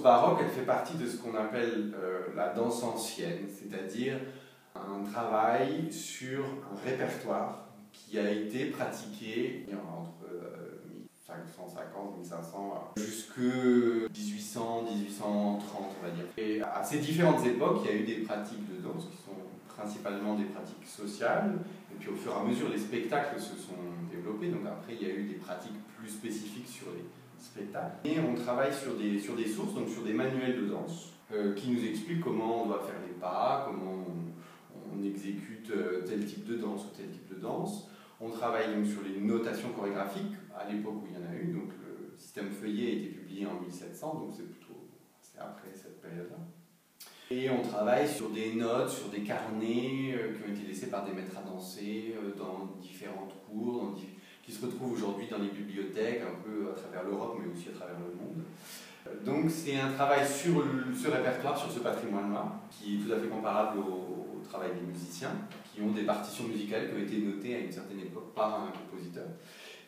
baroque, elle fait partie de ce qu'on appelle euh, la danse ancienne, c'est-à-dire un travail sur un répertoire qui a été pratiqué entre 1550, 1500, jusque 1800, 1830, on va dire. Et à ces différentes époques, il y a eu des pratiques de danse qui sont principalement des pratiques sociales, et puis au fur et à mesure, les spectacles se sont développés, donc après, il y a eu des pratiques plus spécifiques sur les Et on travaille sur des, sur des sources, donc sur des manuels de danse, euh, qui nous expliquent comment on doit faire les pas, comment on, exécute euh, tel type de danse ou tel type de danse. On travaille donc sur les notations chorégraphiques, à l'époque où il y en a eu, donc le système feuillet a été publié en 1700, donc c'est plutôt après cette période-là. Et on travaille sur des notes, sur des carnets euh, qui ont été laissés par des maîtres à danser dans différentes cours, qui se retrouvent aujourd'hui dans les bibliothèques, un peu à travers l'Europe, mais aussi à travers le monde. Donc c'est un travail sur ce répertoire, sur ce patrimoine-là, qui est tout à fait comparable au, travail des musiciens, qui ont des partitions musicales qui ont été notées à une certaine époque par un compositeur.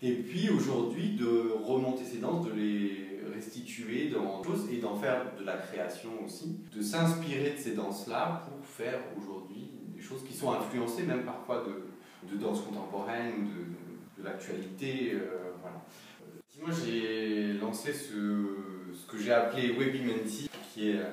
Et puis aujourd'hui, de remonter ces danses, de les restituer dans choses et d'en faire de la création aussi, de s'inspirer de ces danses-là pour faire aujourd'hui des choses qui sont influencées même parfois de, de danse contemporaine de, de, Euh. Euh, moi j'ai lancé ce, que j'ai appelé Webimenti, qui est euh,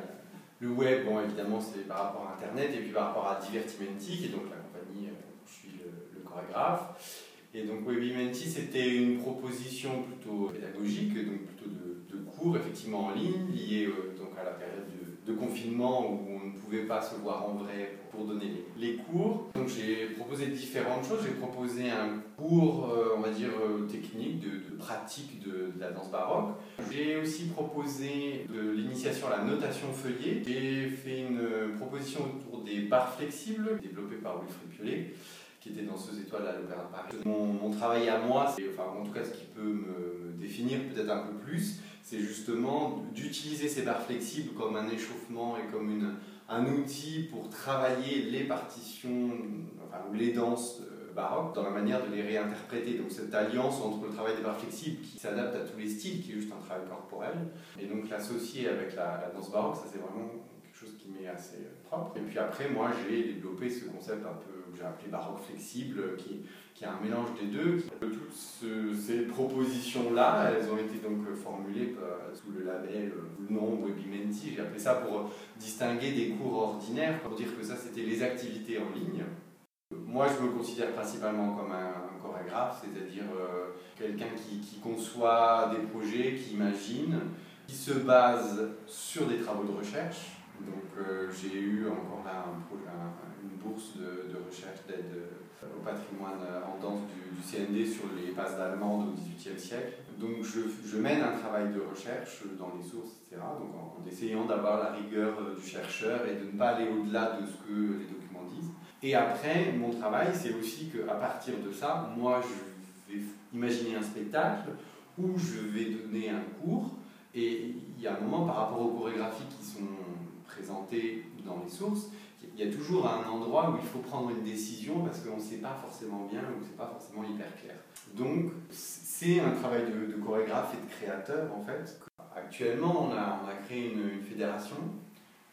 le web, bon évidemment c'est par rapport à Internet, et puis par rapport à Divertimenti, qui est donc la compagnie où je suis le, chorégraphe. Et donc Webimenti, c'était une proposition plutôt pédagogique, donc plutôt de cours effectivement en ligne, liés euh, donc à la période de, confinement où on ne pouvait pas se voir en vrai pour donner les, les cours. Donc j'ai proposé différentes choses. J'ai proposé un cours, dire, euh, technique, de, de pratique de, la danse baroque. J'ai aussi proposé l'initiation à la notation feuillée. J'ai fait une proposition autour des barres flexibles, développées par Wilfried Piolet qui était danseuse étoile à l'Opéra de Paris. Mon, travail à moi, enfin en tout cas ce qui peut me, définir peut-être un peu plus, c'est justement d'utiliser ces barres flexibles comme un échauffement et comme un outil pour travailler les partitions enfin, ou les danses euh, baroques dans la manière de les réinterpréter. Donc cette alliance entre le travail des barres flexibles qui s'adapte à tous les styles, qui est juste un travail corporel, et donc l'associer avec la, danse baroque, ça c'est vraiment quelque chose qui m'est assez propre. Et puis après, moi j'ai développé ce concept un peu que j'ai appelé baroque flexible, qui qui a un mélange des deux. Toutes ce, ces propositions-là, elles ont été donc formulées euh, sous le label, euh, le nom Webimenti. J'ai appelé ça pour distinguer des cours ordinaires, pour dire que ça c'était les activités en ligne. Moi, je me considère principalement comme un, chorégraphe, c'est-à-dire euh, quelqu'un qui, conçoit des projets, qui imagine, qui se base sur des travaux de recherche. Donc, euh, j'ai eu encore là un, un, une bourse de, recherche d'aide au patrimoine en danse du, du CND sur les bases d'allemande au XVIIIe siècle. Donc je, mène un travail de recherche dans les sources, etc. Donc en essayant d'avoir la rigueur du chercheur et de ne pas aller au-delà de ce que les documents disent. Et après, mon travail, c'est aussi qu'à partir de ça, moi, je vais imaginer un spectacle où je vais donner un cours. Et il y a un moment, par rapport aux chorégraphies qui sont présentées dans les sources, il y a toujours un endroit où il faut prendre une décision parce qu'on ne sait pas forcément bien ou c'est pas forcément hyper clair. Donc c'est un travail de, chorégraphe et de créateur en fait. Actuellement on a, créé une fédération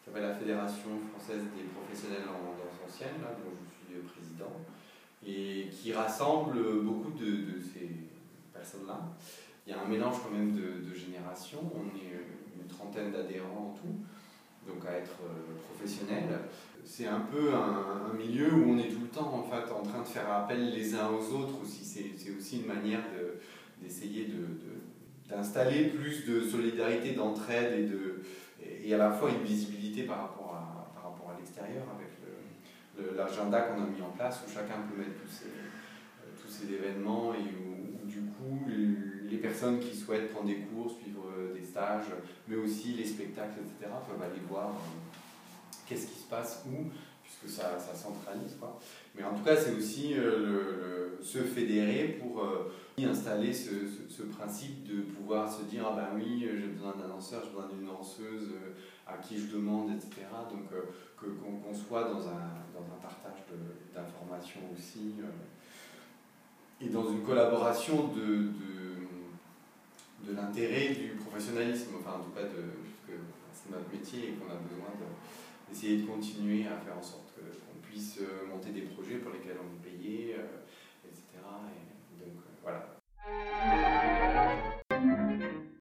s'appelle la Fédération française des professionnels en danse ancienne, là, dont je suis président, et qui rassemble beaucoup de, ces personnes-là. Il y a un mélange quand même de, générations, on est une trentaine d'adhérents en tout, donc à être euh, professionnel c'est un peu un, milieu où on est tout le temps en, fait, en train de faire appel les uns aux autres aussi. C'est aussi une manière d'essayer de, d'installer plus de solidarité, d'entraide et, de, et à la fois une visibilité par rapport à, par rapport à l'extérieur avec l'agenda qu'on a mis en place où chacun peut mettre tous ces, tous ces événements et où, où, du coup les personnes qui souhaitent prendre des cours, suivre des stages, mais aussi les spectacles, etc., peuvent aller voir qu'est-ce qui se passe où, puisque ça, ça centralise. Quoi. Mais en tout cas, c'est aussi euh, se fédérer pour euh, installer ce, ce, principe de pouvoir se dire Ah ben oui, j'ai besoin d'un danseur, j'ai besoin d'une danseuse euh, à qui je demande, etc. Donc euh, qu'on qu soit dans un, dans un partage d'informations aussi et dans une collaboration de, de, de de l'intérêt du professionnalisme, enfin en tout cas de, que c'est notre métier et qu'on a besoin d'essayer de continuer à faire en sorte qu'on puisse euh, monter des projets pour lesquels on est payé, euh, etc. Donc euh, voilà.